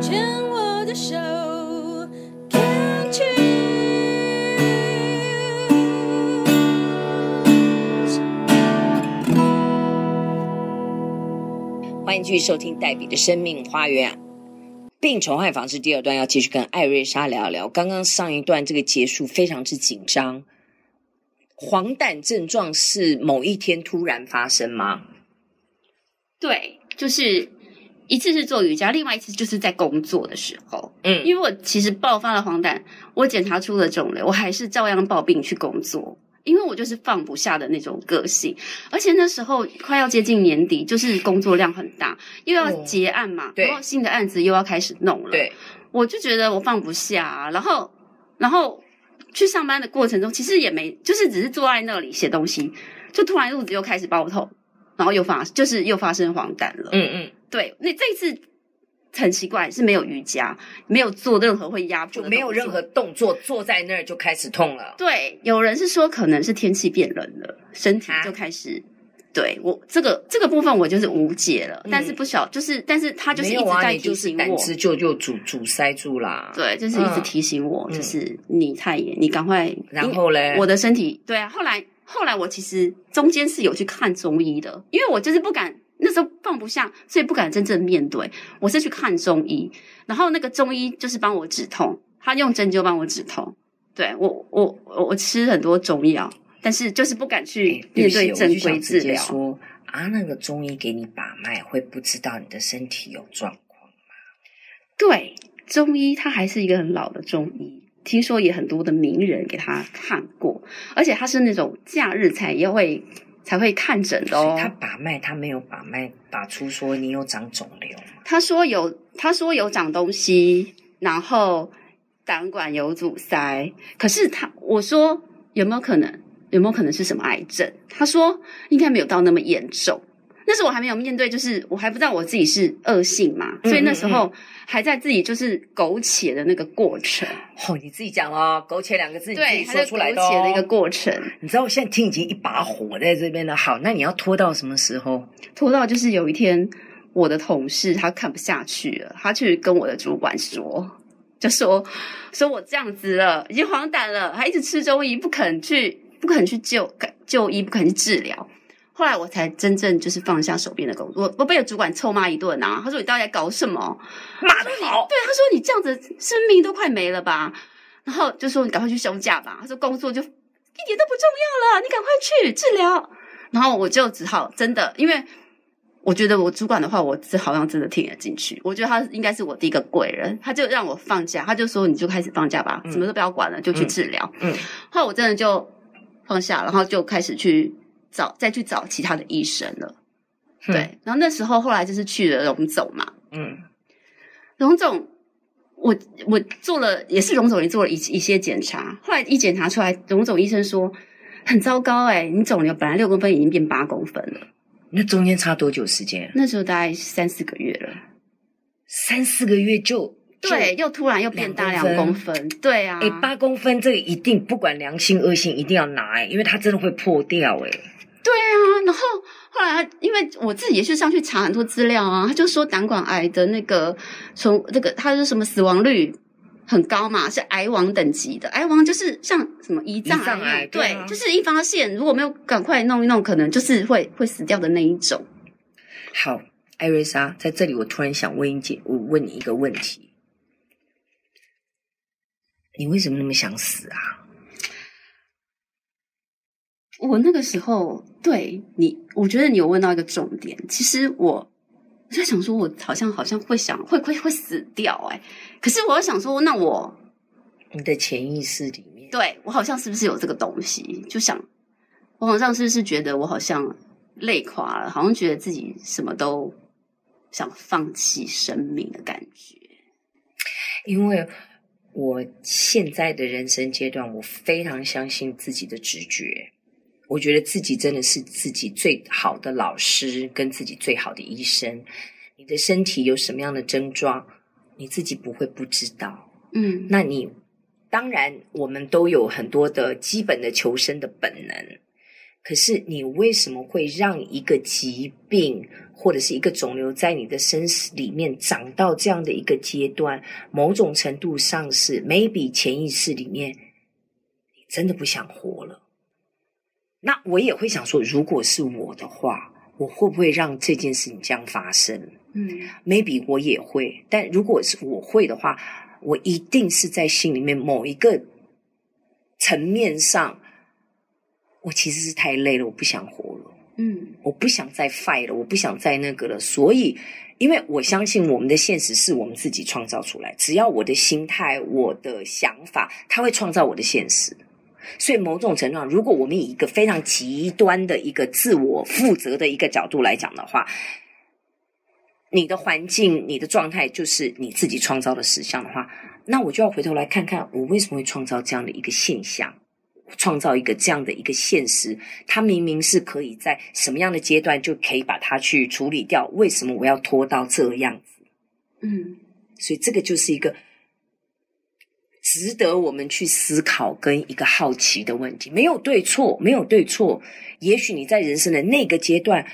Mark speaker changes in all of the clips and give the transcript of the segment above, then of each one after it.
Speaker 1: 牵我的手，Can't you？
Speaker 2: 欢迎继续收听黛比的生命花园。病虫害防治第二段要继续跟艾瑞莎聊聊。刚刚上一段这个结束非常之紧张。黄疸症状是某一天突然发生吗？
Speaker 3: 对，就是一次是做瑜伽，另外一次就是在工作的时候。嗯，因为我其实爆发了黄疸，我检查出了肿瘤，我还是照样抱病去工作。因为我就是放不下的那种个性，而且那时候快要接近年底，就是工作量很大，又要结案嘛，然后新的案子又要开始弄了，对，我就觉得我放不下，然后，然后去上班的过程中，其实也没，就是只是坐在那里写东西，就突然肚子又开始爆痛，然后又发，就是又发生黄疸了，嗯嗯，对，那这一次。很奇怪，是没有瑜伽，没有做任何会压迫，
Speaker 2: 就没有任何动作，坐在那儿就开始痛了。
Speaker 3: 对，有人是说可能是天气变冷了，身体就开始。啊、对我这个这个部分我就是无解了，嗯、但是不晓就是，但是他就是一直在提醒我，胆
Speaker 2: 汁就就阻阻塞住啦。
Speaker 3: 对，就是一直提醒我，嗯、就是你太严，你赶快。
Speaker 2: 然后嘞，
Speaker 3: 我的身体对啊，后来后来我其实中间是有去看中医的，因为我就是不敢。那时候放不下，所以不敢真正面对。我是去看中医，然后那个中医就是帮我止痛，他用针灸帮我止痛。对，我，我，我吃很多中药，但是就是不敢去面对正规治疗。
Speaker 2: 说啊，那个中医给你把脉，会不知道你的身体有状况吗？
Speaker 3: 对，中医他还是一个很老的中医，听说也很多的名人给他看过，而且他是那种假日才也会。才会看诊的哦。
Speaker 2: 他把脉，他没有把脉把出说你有长肿瘤。
Speaker 3: 他说有，他说有长东西，然后胆管有阻塞。可是他我说有没有可能？有没有可能是什么癌症？他说应该没有到那么严重。那时候我还没有面对，就是我还不知道我自己是恶性嘛，所以那时候还在自己就是苟且的那个过程。
Speaker 2: 哦，你自己讲哦，苟且两个字，你自己说出来的，
Speaker 3: 苟且的一个过程。
Speaker 2: 你知道我现在听已经一把火在这边了。好，那你要拖到什么时候？
Speaker 3: 拖到就是有一天，我的同事他看不下去了，他去跟我的主管说，就说说我这样子了，已经黄疸了，还一直吃中医，不肯去，不肯去救就医，不肯去治疗。后来我才真正就是放下手边的工作，我我被主管臭骂一顿啊！他说：“你到底在搞什么？
Speaker 2: 骂得好！”
Speaker 3: 对，他说：“你这样子生命都快没了吧？”然后就说：“你赶快去休假吧。”他说：“工作就一点都不重要了，你赶快去治疗。”然后我就只好真的，因为我觉得我主管的话，我是好像真的听得进去。我觉得他应该是我第一个贵人，他就让我放假，他就说：“你就开始放假吧，什么都不要管了，就去治疗。”嗯，后来我真的就放下，然后就开始去。找再去找其他的医生了，嗯、对，然后那时候后来就是去了荣总嘛，嗯，荣总，我我做了也是荣总也做了一一些检查，后来一检查出来，荣总医生说很糟糕哎、欸，你肿瘤本来六公分已经变八公分了，
Speaker 2: 那中间差多久时间？
Speaker 3: 那时候大概三四个月了，
Speaker 2: 三四个月就。
Speaker 3: 对，又突然又变大两公分，对啊，
Speaker 2: 哎，八公分这个一定不管良性恶性一定要拿哎、欸，因为它真的会破掉哎、欸。
Speaker 3: 对啊，然后后来因为我自己也是上去查很多资料啊，他就说胆管癌的那个从这个他说什么死亡率很高嘛，是癌王等级的，癌王就是像什么胰脏癌，对，对啊、就是一发现如果没有赶快弄一弄，可能就是会会死掉的那一种。
Speaker 2: 好，艾瑞莎，在这里我突然想问一姐，我问你一个问题，你为什么那么想死啊？
Speaker 3: 我那个时候对你，我觉得你有问到一个重点。其实我我在想说，我好像好像会想会会会死掉哎、欸。可是我又想说，那我
Speaker 2: 你的潜意识里面，
Speaker 3: 对我好像是不是有这个东西？就想我好像是不是觉得我好像累垮了，好像觉得自己什么都想放弃生命的感觉。
Speaker 2: 因为我现在的人生阶段，我非常相信自己的直觉。我觉得自己真的是自己最好的老师，跟自己最好的医生。你的身体有什么样的症状，你自己不会不知道。嗯，那你当然，我们都有很多的基本的求生的本能。可是你为什么会让一个疾病或者是一个肿瘤在你的身体里面长到这样的一个阶段？某种程度上是 maybe 潜意识里面你真的不想活了。那我也会想说，如果是我的话，我会不会让这件事情这样发生？嗯，maybe 我也会。但如果是我会的话，我一定是在心里面某一个层面上。我其实是太累了，我不想活了。嗯，我不想再 fight 了，我不想再那个了。所以，因为我相信我们的现实是我们自己创造出来。只要我的心态、我的想法，它会创造我的现实。所以，某种程度上，如果我们以一个非常极端的一个自我负责的一个角度来讲的话，你的环境、你的状态就是你自己创造的实相的话，那我就要回头来看看，我为什么会创造这样的一个现象。创造一个这样的一个现实，它明明是可以在什么样的阶段就可以把它去处理掉，为什么我要拖到这样子？嗯，所以这个就是一个值得我们去思考跟一个好奇的问题。没有对错，没有对错。也许你在人生的那个阶段，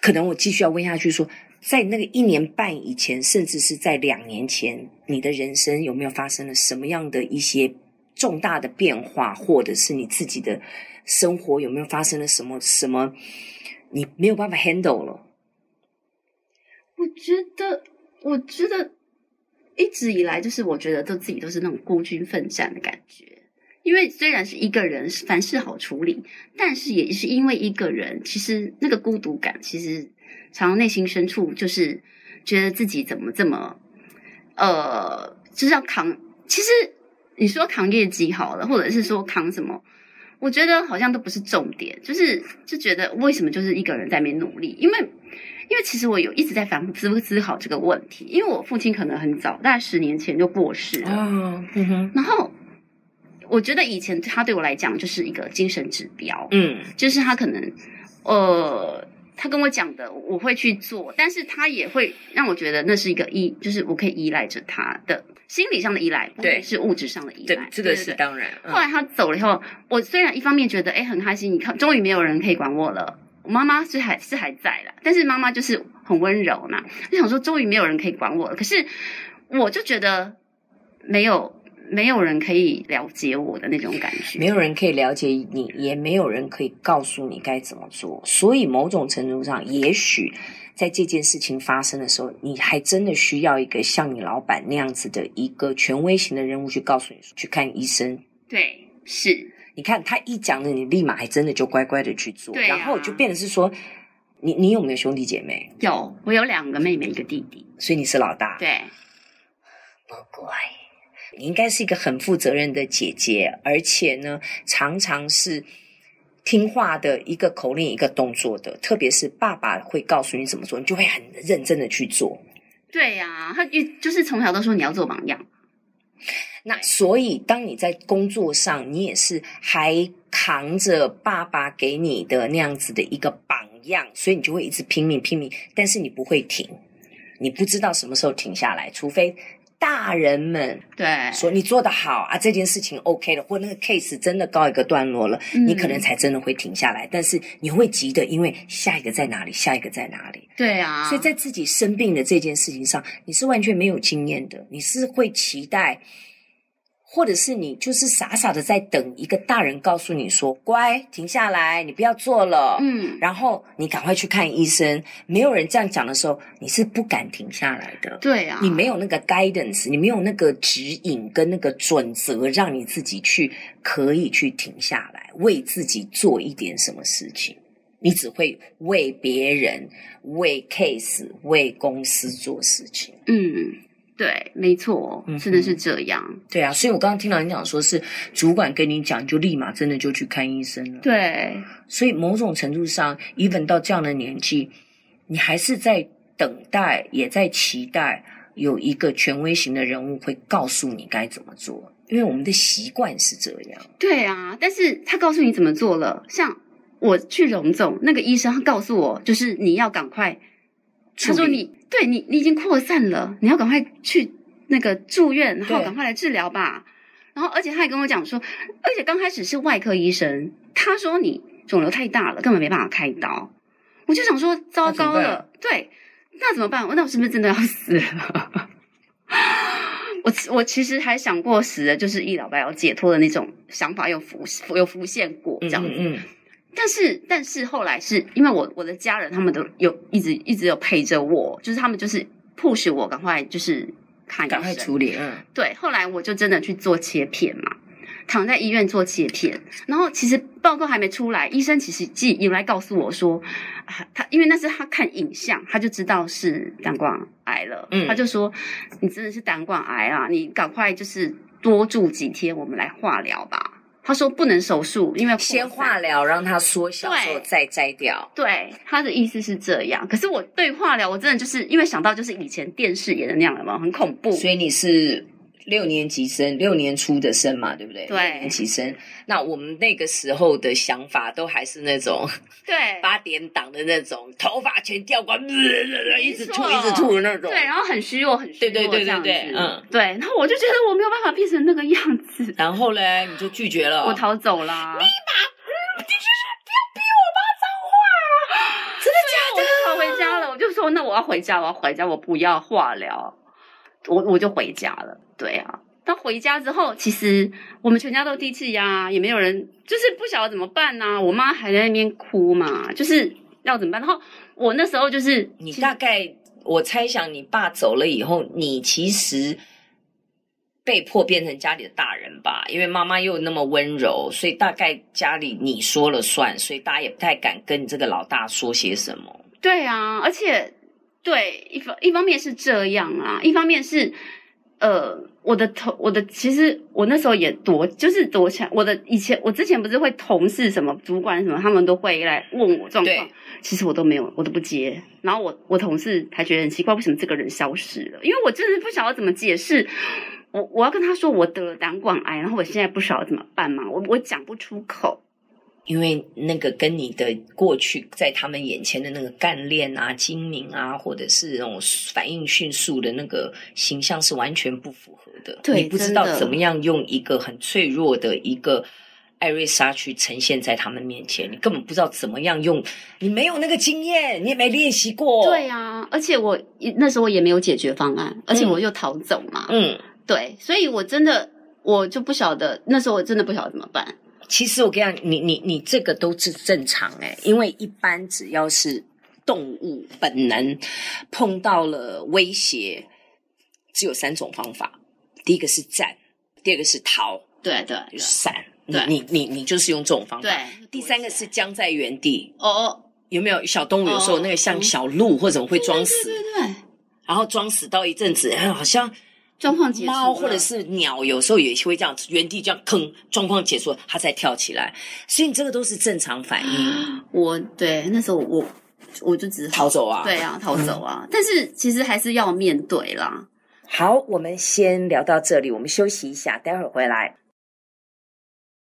Speaker 2: 可能我继续要问下去说，在那个一年半以前，甚至是在两年前，你的人生有没有发生了什么样的一些？重大的变化，或者是你自己的生活有没有发生了什么什么，你没有办法 handle 了？
Speaker 3: 我觉得，我觉得一直以来就是，我觉得都自己都是那种孤军奋战的感觉。因为虽然是一个人，凡事好处理，但是也是因为一个人，其实那个孤独感，其实常常内心深处就是觉得自己怎么这么，呃，就是要扛。其实。你说扛业绩好了，或者是说扛什么？我觉得好像都不是重点，就是就觉得为什么就是一个人在那边努力？因为因为其实我有一直在反复思思考这个问题，因为我父亲可能很早，大概十年前就过世了。哦，嗯哼。然后我觉得以前他对我来讲就是一个精神指标，嗯，就是他可能呃。他跟我讲的，我会去做，但是他也会让我觉得那是一个依，就是我可以依赖着他的心理上的依赖，对，是物质上的依
Speaker 2: 赖。这个是当然。
Speaker 3: 后来他走了以后，我虽然一方面觉得哎很开心，你看终于没有人可以管我了，我妈妈是还是还在啦，但是妈妈就是很温柔嘛，就想说终于没有人可以管我了，可是我就觉得没有。没有人可以了解我的那种感觉，
Speaker 2: 没有人可以了解你，也没有人可以告诉你该怎么做。所以，某种程度上，也许在这件事情发生的时候，你还真的需要一个像你老板那样子的一个权威型的人物去告诉你去看医生。
Speaker 3: 对，是。
Speaker 2: 你看他一讲了，你立马还真的就乖乖的去做。
Speaker 3: 啊，
Speaker 2: 然后就变得是说，你你有没有兄弟姐妹？
Speaker 3: 有，我有两个妹妹，一个弟弟。
Speaker 2: 所以你是老大。
Speaker 3: 对，
Speaker 2: 不乖。你应该是一个很负责任的姐姐，而且呢，常常是听话的一个口令一个动作的。特别是爸爸会告诉你怎么做，你就会很认真的去做。
Speaker 3: 对呀、啊，他就就是从小都说你要做榜样。
Speaker 2: 那所以，当你在工作上，你也是还扛着爸爸给你的那样子的一个榜样，所以你就会一直拼命拼命，但是你不会停，你不知道什么时候停下来，除非。大人们对说你做得好啊，这件事情 OK 了，或那个 case 真的告一个段落了，嗯，你可能才真的会停下来。但是你会急的，因为下一个在哪里？下一个在哪里？
Speaker 3: 对啊，
Speaker 2: 所以在自己生病的这件事情上，你是完全没有经验的，你是会期待。或者是你就是傻傻的在等一个大人告诉你说：“乖，停下来，你不要做了。”嗯，然后你赶快去看医生。没有人这样讲的时候，你是不敢停下来的。
Speaker 3: 对啊，
Speaker 2: 你没有那个 guidance，你没有那个指引跟那个准则，让你自己去可以去停下来，为自己做一点什么事情。你只会为别人、为 case、为公司做事情。
Speaker 3: 嗯。对，没错，真的是这样。嗯、
Speaker 2: 对啊，所以我刚刚听到你讲说，是主管跟你讲，就立马真的就去看医生了。
Speaker 3: 对，
Speaker 2: 所以某种程度上，even 到这样的年纪，你还是在等待，也在期待有一个权威型的人物会告诉你该怎么做，因为我们的习惯是这样。
Speaker 3: 对啊，但是他告诉你怎么做了，像我去荣总那个医生，他告诉我，就是你要赶快。他说你：“你对你，你已经扩散了，你要赶快去那个住院，然后赶快来治疗吧。”然后而且他还跟我讲说，而且刚开始是外科医生，他说你肿瘤太大了，根本没办法开刀。我就想说，糟糕了，对，那怎么办？那我是不是真的要死了？我我其实还想过死了，就是一了百了解脱的那种想法，有浮有浮现过这样子。嗯，嗯，嗯。但是但是后来是因为我我的家人他们都有一直一直有陪着我，就是他们就是 push 我赶快就是看，赶快
Speaker 2: 处理。嗯。
Speaker 3: 对，后来我就真的去做切片嘛。躺在医院做切片，然后其实报告还没出来，医生其实既有来告诉我说，啊，他因为那是他看影像，他就知道是胆管癌了，嗯，他就说你真的是胆管癌啊，你赶快就是多住几天，我们来化疗吧。他说不能手术，因为
Speaker 2: 先化疗让它缩小之后再摘掉。
Speaker 3: 对，他的意思是这样。可是我对化疗，我真的就是因为想到就是以前电视演的那样的嘛，很恐怖。
Speaker 2: 所以你是。六年级生，六年初的生嘛，对不对？
Speaker 3: 对，
Speaker 2: 六年级生。那我们那个时候的想法都还是那种，
Speaker 3: 对，
Speaker 2: 八点档的那种，头发全掉光，一直吐，一直吐的那种。
Speaker 3: 对，然后很虚弱，很虚弱，
Speaker 2: 对对对对对，嗯，
Speaker 3: 对。然后我就觉得我没有办法变成那个样子。
Speaker 2: 然后嘞，你就拒绝了，
Speaker 3: 我逃走了。
Speaker 2: 立马，继续说，不要逼我骂脏话，真的假的？
Speaker 3: 我逃回家了，我就说，那我要回家，我要回家，我不要化疗。我我就回家了，对啊。他回家之后，其实我们全家都低气压，也没有人，就是不晓得怎么办呢、啊。我妈还在那边哭嘛，就是要怎么办。然后我那时候就是，
Speaker 2: 你大概我猜想，你爸走了以后，你其实被迫变成家里的大人吧，因为妈妈又那么温柔，所以大概家里你说了算，所以大家也不太敢跟你这个老大说些什么。
Speaker 3: 对啊，而且。对，一方一方面是这样啊，一方面是，呃，我的头，我的其实我那时候也躲，就是躲起来。我的以前，我之前不是会同事什么主管什么，他们都会来问我状况，其实我都没有，我都不接。然后我我同事还觉得很奇怪，为什么这个人消失了？因为我真的不晓得怎么解释。我我要跟他说我得了胆管癌，然后我现在不晓得怎么办嘛，我我讲不出口。
Speaker 2: 因为那个跟你的过去在他们眼前的那个干练啊、精明啊，或者是那种反应迅速的那个形象是完全不符合的。
Speaker 3: 对，
Speaker 2: 你不知道怎么样用一个很脆弱的一个艾瑞莎去呈现在他们面前，你根本不知道怎么样用，你没有那个经验，你也没练习过。
Speaker 3: 对啊，而且我那时候也没有解决方案，而且我又逃走嘛。嗯，对，所以我真的我就不晓得，那时候我真的不晓得怎么办。
Speaker 2: 其实我跟你讲，你你你这个都是正常诶，因为一般只要是动物本能碰到了威胁，只有三种方法：第一个是战，第二个是逃，
Speaker 3: 对对，
Speaker 2: 就是闪。对你你你你就是用这种方法。
Speaker 3: 对，
Speaker 2: 第三个是僵在原地。
Speaker 3: 哦哦，
Speaker 2: 有没有小动物有时候那个像小鹿或者会装死？
Speaker 3: 对对对，
Speaker 2: 然后装死到一阵子，好像。
Speaker 3: 状况结束，
Speaker 2: 猫或者是鸟有时候也会这样，原地这样吭，状况结束，它再跳起来，所以你这个都是正常反应。
Speaker 3: 我对那时候我我就只
Speaker 2: 逃走啊，
Speaker 3: 对啊，逃走啊，嗯、但是其实还是要面对啦。
Speaker 2: 好，我们先聊到这里，我们休息一下，待会儿回来。